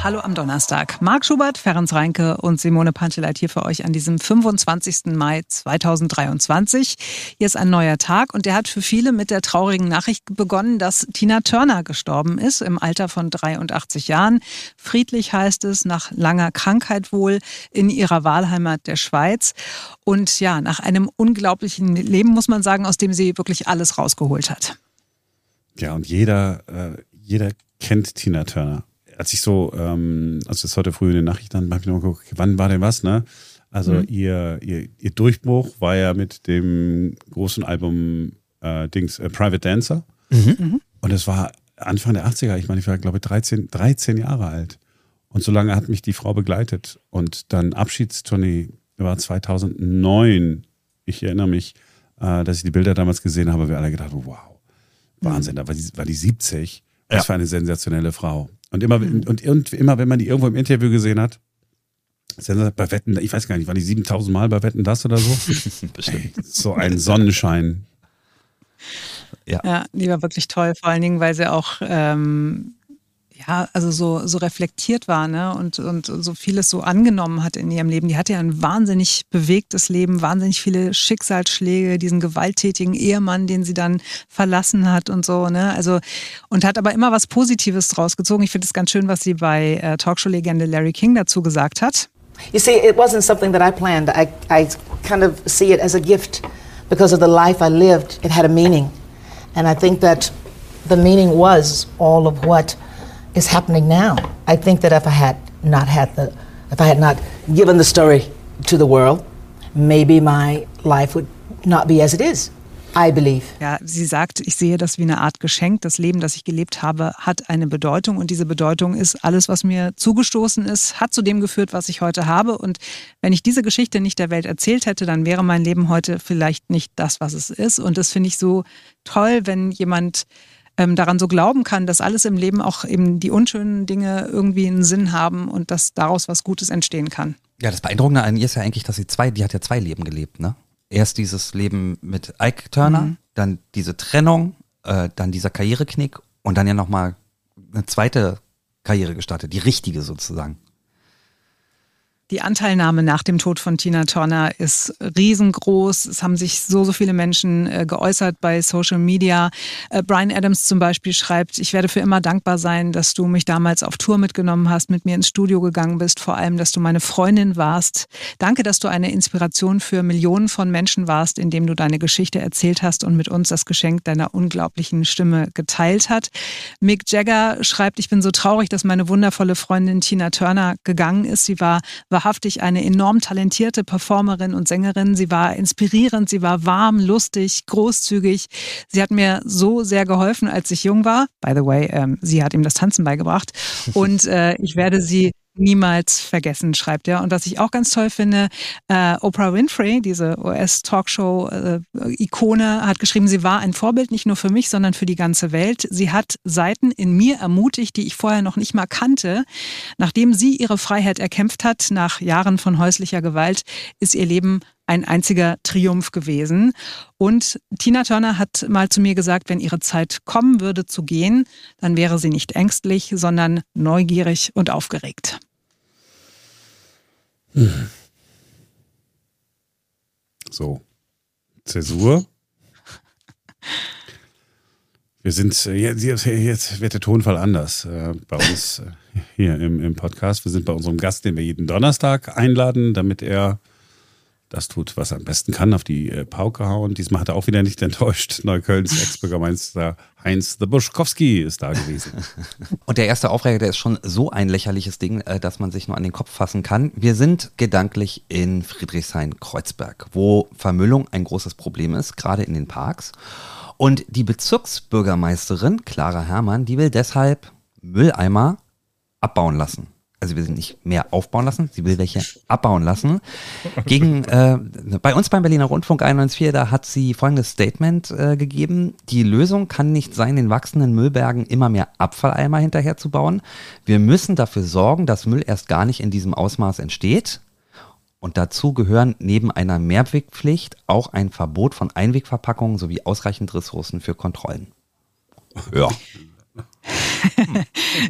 Hallo am Donnerstag. Marc Schubert, Ferenc Reinke und Simone Panteleit hier für euch an diesem 25. Mai 2023. Hier ist ein neuer Tag und der hat für viele mit der traurigen Nachricht begonnen, dass Tina Turner gestorben ist im Alter von 83 Jahren. Friedlich heißt es, nach langer Krankheit wohl in ihrer Wahlheimat der Schweiz. Und ja, nach einem unglaublichen Leben muss man sagen, aus dem sie wirklich alles rausgeholt hat. Ja, und jeder, äh, jeder kennt Tina Turner als ich so, ähm, also das heute früh in den Nachrichten, habe ich noch geguckt, wann war denn was, ne? Also mhm. ihr, ihr, ihr Durchbruch war ja mit dem großen Album äh, Dings äh, Private Dancer. Mhm. mhm. Und es war Anfang der 80er, ich meine, ich war, glaube ich, 13, 13 Jahre alt. Und so lange hat mich die Frau begleitet. Und dann Abschiedstournee war 2009. Ich erinnere mich, äh, dass ich die Bilder damals gesehen habe, wir alle gedacht haben, wow, Wahnsinn, da war die, war die 70. Was ja. für eine sensationelle Frau. Und immer, mhm. und, und immer, wenn man die irgendwo im Interview gesehen hat, bei Wetten, ich weiß gar nicht, waren die 7000 Mal bei Wetten das oder so? Bestimmt. Ey, so ein Sonnenschein. Ja. ja, die war wirklich toll, vor allen Dingen, weil sie auch ähm, ja, also so, so reflektiert war ne? und, und so vieles so angenommen hat in ihrem Leben. Die hatte ja ein wahnsinnig bewegtes Leben, wahnsinnig viele Schicksalsschläge, diesen gewalttätigen Ehemann, den sie dann verlassen hat und so. Ne? Also, und hat aber immer was Positives draus gezogen. Ich finde es ganz schön, was sie bei äh, Talkshow-Legende Larry King dazu gesagt hat. You see, it wasn't something that I planned. I, I kind of see it as a gift because of the life I lived. It had a meaning. And I think that the meaning was all of what is happening now. I think that if I had not had the, if I had not given the story to the world, maybe my life would not be as it is. I believe. Ja, sie sagt, ich sehe das wie eine Art Geschenk. Das Leben, das ich gelebt habe, hat eine Bedeutung und diese Bedeutung ist alles, was mir zugestoßen ist, hat zu dem geführt, was ich heute habe. Und wenn ich diese Geschichte nicht der Welt erzählt hätte, dann wäre mein Leben heute vielleicht nicht das, was es ist. Und das finde ich so toll, wenn jemand ähm, daran so glauben kann, dass alles im Leben auch eben die unschönen Dinge irgendwie einen Sinn haben und dass daraus was Gutes entstehen kann. Ja, das Beeindruckende an ihr ist ja eigentlich, dass sie zwei, die hat ja zwei Leben gelebt, ne? Erst dieses Leben mit Ike Turner, mhm. dann diese Trennung, äh, dann dieser Karriereknick und dann ja nochmal eine zweite Karriere gestartet, die richtige sozusagen. Die Anteilnahme nach dem Tod von Tina Turner ist riesengroß. Es haben sich so, so viele Menschen äh, geäußert bei Social Media. Äh, Brian Adams zum Beispiel schreibt, ich werde für immer dankbar sein, dass du mich damals auf Tour mitgenommen hast, mit mir ins Studio gegangen bist, vor allem, dass du meine Freundin warst. Danke, dass du eine Inspiration für Millionen von Menschen warst, indem du deine Geschichte erzählt hast und mit uns das Geschenk deiner unglaublichen Stimme geteilt hat. Mick Jagger schreibt, ich bin so traurig, dass meine wundervolle Freundin Tina Turner gegangen ist. Sie war wahrhaftig eine enorm talentierte Performerin und Sängerin. Sie war inspirierend, sie war warm, lustig, großzügig. Sie hat mir so sehr geholfen, als ich jung war. By the way, ähm, sie hat ihm das Tanzen beigebracht. Und äh, ich werde sie niemals vergessen, schreibt er. Und was ich auch ganz toll finde, äh, Oprah Winfrey, diese US-Talkshow-Ikone, äh, hat geschrieben, sie war ein Vorbild nicht nur für mich, sondern für die ganze Welt. Sie hat Seiten in mir ermutigt, die ich vorher noch nicht mal kannte. Nachdem sie ihre Freiheit erkämpft hat, nach Jahren von häuslicher Gewalt, ist ihr Leben ein einziger Triumph gewesen. Und Tina Turner hat mal zu mir gesagt, wenn ihre Zeit kommen würde zu gehen, dann wäre sie nicht ängstlich, sondern neugierig und aufgeregt. So, Zäsur. Wir sind, äh, jetzt, jetzt wird der Tonfall anders äh, bei uns äh, hier im, im Podcast. Wir sind bei unserem Gast, den wir jeden Donnerstag einladen, damit er das tut, was er am besten kann, auf die äh, Pauke hauen. Diesmal hat er auch wieder nicht enttäuscht. Neuköllns Ex-Bürgermeister Heinz de Buschkowski ist da gewesen. Und der erste Aufreger, der ist schon so ein lächerliches Ding, äh, dass man sich nur an den Kopf fassen kann. Wir sind gedanklich in Friedrichshain-Kreuzberg, wo Vermüllung ein großes Problem ist, gerade in den Parks. Und die Bezirksbürgermeisterin Clara Herrmann, die will deshalb Mülleimer abbauen lassen also wir sind nicht mehr aufbauen lassen, sie will welche abbauen lassen. Gegen, äh, bei uns beim Berliner Rundfunk 91.4, da hat sie folgendes Statement äh, gegeben. Die Lösung kann nicht sein, den wachsenden Müllbergen immer mehr Abfalleimer hinterherzubauen. Wir müssen dafür sorgen, dass Müll erst gar nicht in diesem Ausmaß entsteht. Und dazu gehören neben einer Mehrwegpflicht auch ein Verbot von Einwegverpackungen sowie ausreichend Ressourcen für Kontrollen. Ja.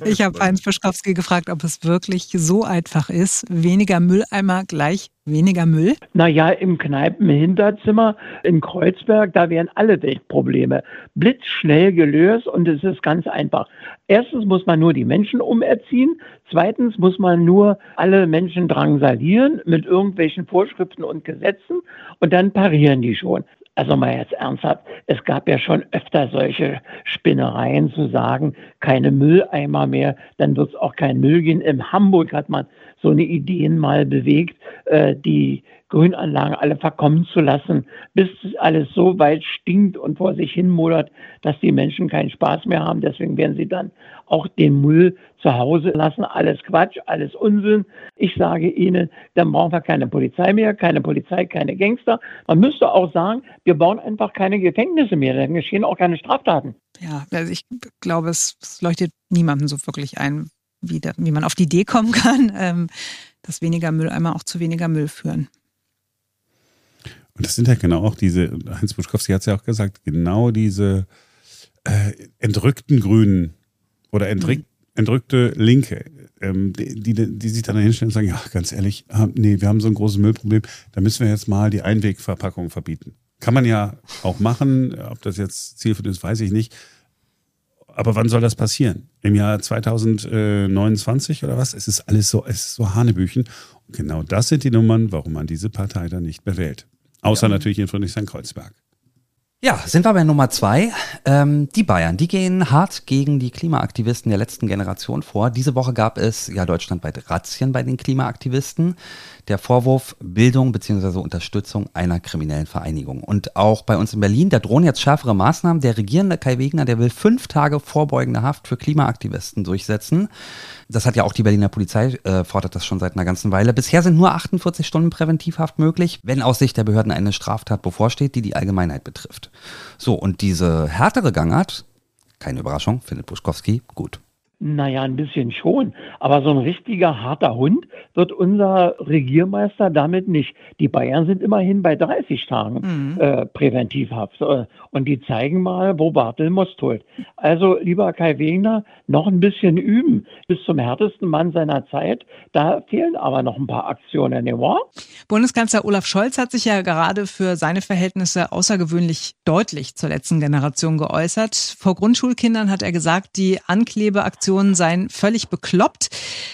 Ich habe Heinz Fischkowski gefragt, ob es wirklich so einfach ist. Weniger Mülleimer gleich weniger Müll? Naja, im Kneipenhinterzimmer in Kreuzberg, da wären alle Probleme blitzschnell gelöst und es ist ganz einfach. Erstens muss man nur die Menschen umerziehen. Zweitens muss man nur alle Menschen drangsalieren mit irgendwelchen Vorschriften und Gesetzen und dann parieren die schon. Also mal jetzt ernsthaft, es gab ja schon öfter solche Spinnereien zu sagen, keine Mülleimer mehr, dann wird es auch kein Müll gehen. In Hamburg hat man so eine Ideen mal bewegt, äh, die Grünanlagen alle verkommen zu lassen, bis alles so weit stinkt und vor sich hin modert, dass die Menschen keinen Spaß mehr haben. Deswegen werden sie dann auch den Müll zu Hause lassen. Alles Quatsch, alles Unsinn. Ich sage Ihnen, dann brauchen wir keine Polizei mehr, keine Polizei, keine Gangster. Man müsste auch sagen, wir bauen einfach keine Gefängnisse mehr, dann geschehen auch keine Straftaten. Ja, also ich glaube, es, leuchtet niemandem so wirklich ein, wie, da, wie man auf die Idee kommen kann, ähm, dass weniger Mülleimer auch zu weniger Müll führen. Und das sind ja genau auch diese, Heinz Buschkowski hat es ja auch gesagt, genau diese äh, entrückten Grünen oder entrück, entrückte Linke, ähm, die, die, die, sich dann hinstellen und sagen, ja, ganz ehrlich, nee, wir haben so ein großes Müllproblem, da müssen wir jetzt mal die Einwegverpackung verbieten. Kann man ja auch machen, ob das jetzt zielführend ist, weiß ich nicht. Aber wann soll das passieren? Im Jahr 2029 oder was? Es ist alles so, es ist so Hanebüchen. Und genau das sind die Nummern, warum man diese Partei dann nicht mehr wählt. Außer ja. natürlich in Friedrichshain-Kreuzberg. Ja, sind wir bei Nummer zwei. Ähm, die Bayern, die gehen hart gegen die Klimaaktivisten der letzten Generation vor. Diese Woche gab es ja deutschlandweit Razzien bei den Klimaaktivisten. Der Vorwurf Bildung bzw. Unterstützung einer kriminellen Vereinigung. Und auch bei uns in Berlin, da drohen jetzt schärfere Maßnahmen. Der regierende Kai Wegner, der will fünf Tage vorbeugende Haft für Klimaaktivisten durchsetzen. Das hat ja auch die Berliner Polizei, äh, fordert das schon seit einer ganzen Weile. Bisher sind nur 48 Stunden Präventivhaft möglich, wenn aus Sicht der Behörden eine Straftat bevorsteht, die die Allgemeinheit betrifft. So, und diese härtere Gangart, keine Überraschung, findet Buschkowski gut. Naja, ein bisschen schon. Aber so ein richtiger harter Hund wird unser Regiermeister damit nicht. Die Bayern sind immerhin bei 30 Tagen mhm. äh, Präventivhaft. Und die zeigen mal, wo Bartel Most holt. Also, lieber Kai Wegner, noch ein bisschen üben. Bis zum härtesten Mann seiner Zeit. Da fehlen aber noch ein paar Aktionen, ne? Bundeskanzler Olaf Scholz hat sich ja gerade für seine Verhältnisse außergewöhnlich deutlich zur letzten Generation geäußert. Vor Grundschulkindern hat er gesagt, die Anklebeaktion Generationen seien völlig bekloppt.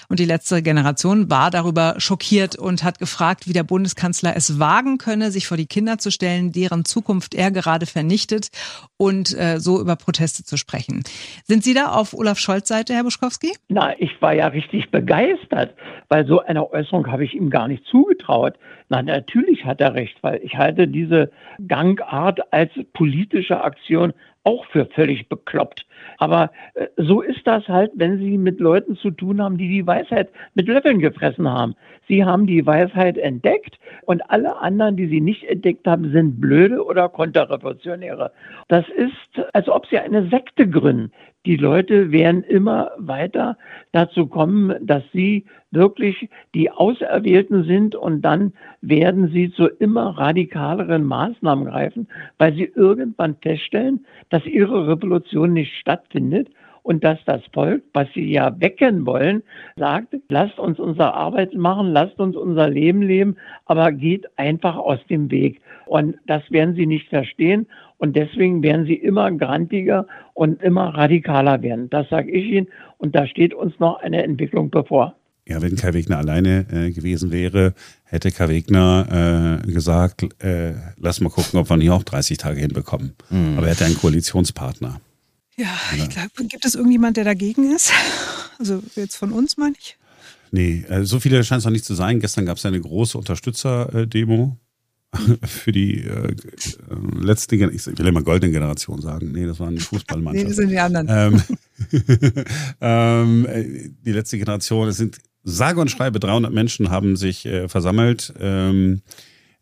Und die letzte Generation war darüber schockiert und hat gefragt, wie der Bundeskanzler es wagen könne, sich vor die Kinder zu stellen, deren Zukunft er gerade vernichtet und äh, so über Proteste zu sprechen. Sind Sie da auf Olaf Scholz Seite, Herr Buschkowski? Na, ich war ja richtig begeistert, weil so eine Äußerung habe ich ihm gar nicht zugetraut. Na, natürlich hat er recht, weil ich halte diese Gangart als politische Aktion auch für völlig bekloppt. Aber äh, so ist das halt, wenn Sie mit Leuten zu tun haben, die die Weisheit mit Löffeln gefressen haben. Sie haben die Weisheit entdeckt und alle anderen, die sie nicht entdeckt haben, sind blöde oder Konterrevolutionäre. Das ist, als ob Sie eine Sekte gründen. Die Leute werden immer weiter dazu kommen, dass sie wirklich die Auserwählten sind und dann werden sie zu immer radikaleren Maßnahmen greifen, weil sie irgendwann feststellen, dass ihre Revolution nicht stattfindet und dass das Volk, was sie ja wecken wollen, sagt, lasst uns unsere Arbeit machen, lasst uns unser Leben leben, aber geht einfach aus dem Weg. Und das werden sie nicht verstehen und deswegen werden sie immer grantiger und immer radikaler werden. Das sage ich Ihnen und da steht uns noch eine Entwicklung bevor. Ja, wenn Kai Wegner alleine äh, gewesen wäre, hätte Kai Wegner äh, gesagt, äh, lass mal gucken, ob wir nicht auch 30 Tage hinbekommen. Mhm. Aber er hätte einen Koalitionspartner. Ja, ich glaube, gibt es irgendjemand, der dagegen ist? Also jetzt von uns, meine ich? Nee, äh, so viele scheint es noch nicht zu sein. Gestern gab es eine große Unterstützer-Demo für die äh, letzte, ich will immer goldene Generation sagen. Nee, das waren Fußballmannschaften. nee, das sind die anderen. Ähm, ähm, die letzte Generation, es sind sage und schreibe 300 Menschen haben sich äh, versammelt. Ähm,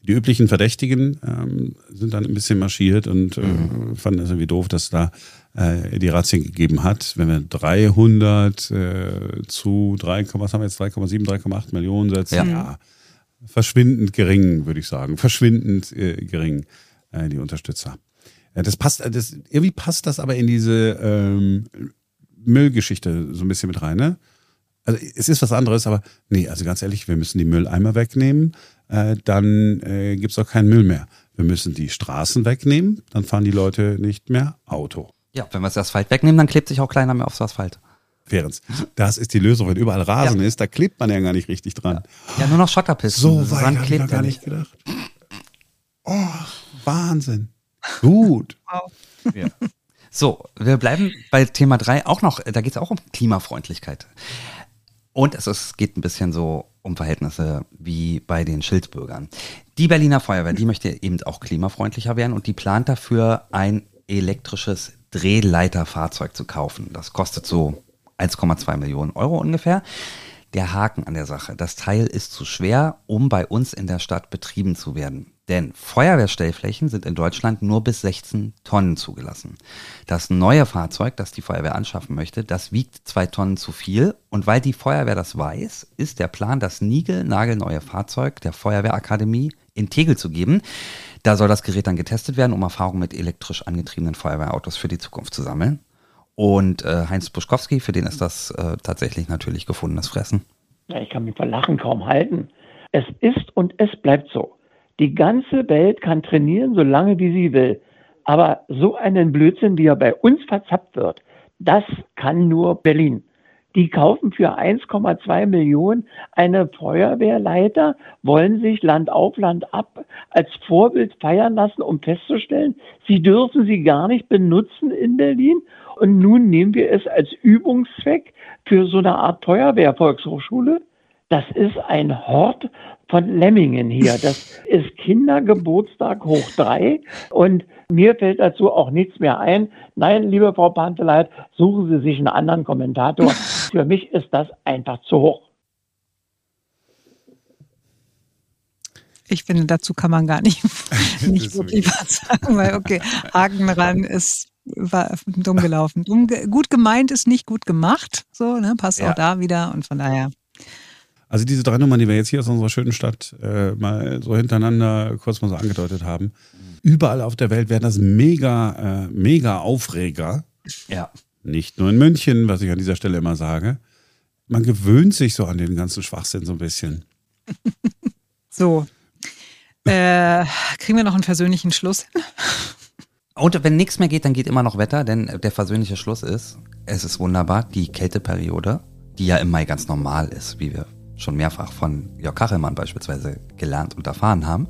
die üblichen Verdächtigen ähm, sind dann ein bisschen marschiert und äh, mhm. fanden es irgendwie doof, dass da äh, die Razzien gegeben hat. Wenn wir 300 äh, zu 3, was haben wir jetzt, 3,7, 3,8 Millionen setzen, ja. ja. Verschwindend gering, würde ich sagen. Verschwindend äh, gering, äh, die Unterstützer. Äh, das passt, das, irgendwie passt das aber in diese ähm, Müllgeschichte so ein bisschen mit rein, ne? Also es ist was anderes, aber nee, also ganz ehrlich, wir müssen die Mülleimer wegnehmen, äh, dann äh, gibt es auch keinen Müll mehr. Wir müssen die Straßen wegnehmen, dann fahren die Leute nicht mehr Auto. Ja, wenn wir das Asphalt wegnehmen, dann klebt sich auch keiner mehr aufs Asphalt. Ferenz, das ist die Lösung. Wenn überall Rasen ja. ist, da klebt man ja gar nicht richtig dran. Ja, nur noch Schotterpisten. So weit habe ich gar nicht gedacht. Oh, Wahnsinn. Gut. Wow. Ja. So, wir bleiben bei Thema 3 auch noch, da geht es auch um Klimafreundlichkeit. Und es ist, geht ein bisschen so um Verhältnisse wie bei den Schildbürgern. Die Berliner Feuerwehr, die möchte eben auch klimafreundlicher werden und die plant dafür ein elektrisches Drehleiterfahrzeug zu kaufen. Das kostet so 1,2 Millionen Euro ungefähr. Der Haken an der Sache, das Teil ist zu schwer, um bei uns in der Stadt betrieben zu werden. Denn Feuerwehrstellflächen sind in Deutschland nur bis 16 Tonnen zugelassen. Das neue Fahrzeug, das die Feuerwehr anschaffen möchte, das wiegt zwei Tonnen zu viel. Und weil die Feuerwehr das weiß, ist der Plan, das Nigel-nagelneue Fahrzeug der Feuerwehrakademie in Tegel zu geben. Da soll das Gerät dann getestet werden, um Erfahrung mit elektrisch angetriebenen Feuerwehrautos für die Zukunft zu sammeln. Und äh, Heinz Buschkowski, für den ist das äh, tatsächlich natürlich gefundenes Fressen. Ja, ich kann mich vor Lachen kaum halten. Es ist und es bleibt so. Die ganze Welt kann trainieren, so lange wie sie will. Aber so einen Blödsinn, wie er bei uns verzappt wird, das kann nur Berlin. Die kaufen für 1,2 Millionen eine Feuerwehrleiter, wollen sich Land auf Land ab als Vorbild feiern lassen, um festzustellen, sie dürfen sie gar nicht benutzen in Berlin und nun nehmen wir es als Übungszweck für so eine Art Feuerwehrvolkshochschule. Das ist ein Hort von Lemmingen hier. Das ist Kindergeburtstag hoch drei. Und mir fällt dazu auch nichts mehr ein. Nein, liebe Frau Panteleit, suchen Sie sich einen anderen Kommentator. Für mich ist das einfach zu hoch. Ich finde, dazu kann man gar nicht, nicht wirklich was sagen, weil okay, Haken ran ist war dumm gelaufen. Dumm, gut gemeint ist nicht gut gemacht. So, ne? Passt ja. auch da wieder und von daher. Also diese drei Nummern, die wir jetzt hier aus unserer schönen Stadt äh, mal so hintereinander kurz mal so angedeutet haben, überall auf der Welt werden das mega, äh, mega Aufreger. Ja. Nicht nur in München, was ich an dieser Stelle immer sage. Man gewöhnt sich so an den ganzen Schwachsinn so ein bisschen. so. Äh, kriegen wir noch einen persönlichen Schluss hin? Und wenn nichts mehr geht, dann geht immer noch Wetter, denn der versöhnliche Schluss ist, es ist wunderbar, die Kälteperiode, die ja im Mai ganz normal ist, wie wir schon mehrfach von Jörg Kachelmann beispielsweise gelernt und erfahren haben,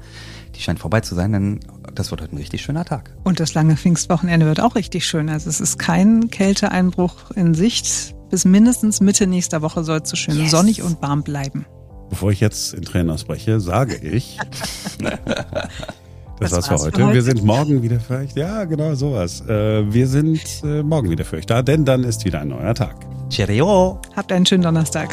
die scheint vorbei zu sein, denn das wird heute ein richtig schöner Tag. Und das lange Pfingstwochenende wird auch richtig schön. Also es ist kein Kälteeinbruch in Sicht. Bis mindestens Mitte nächster Woche soll es so schön yes. sonnig und warm bleiben. Bevor ich jetzt in Tränen ausbreche, sage ich, Das war's für heute. heute. Wir sind morgen wieder für euch. Ja, genau sowas. Äh, wir sind äh, morgen wieder für euch da, denn dann ist wieder ein neuer Tag. Cheerio. Habt einen schönen Donnerstag.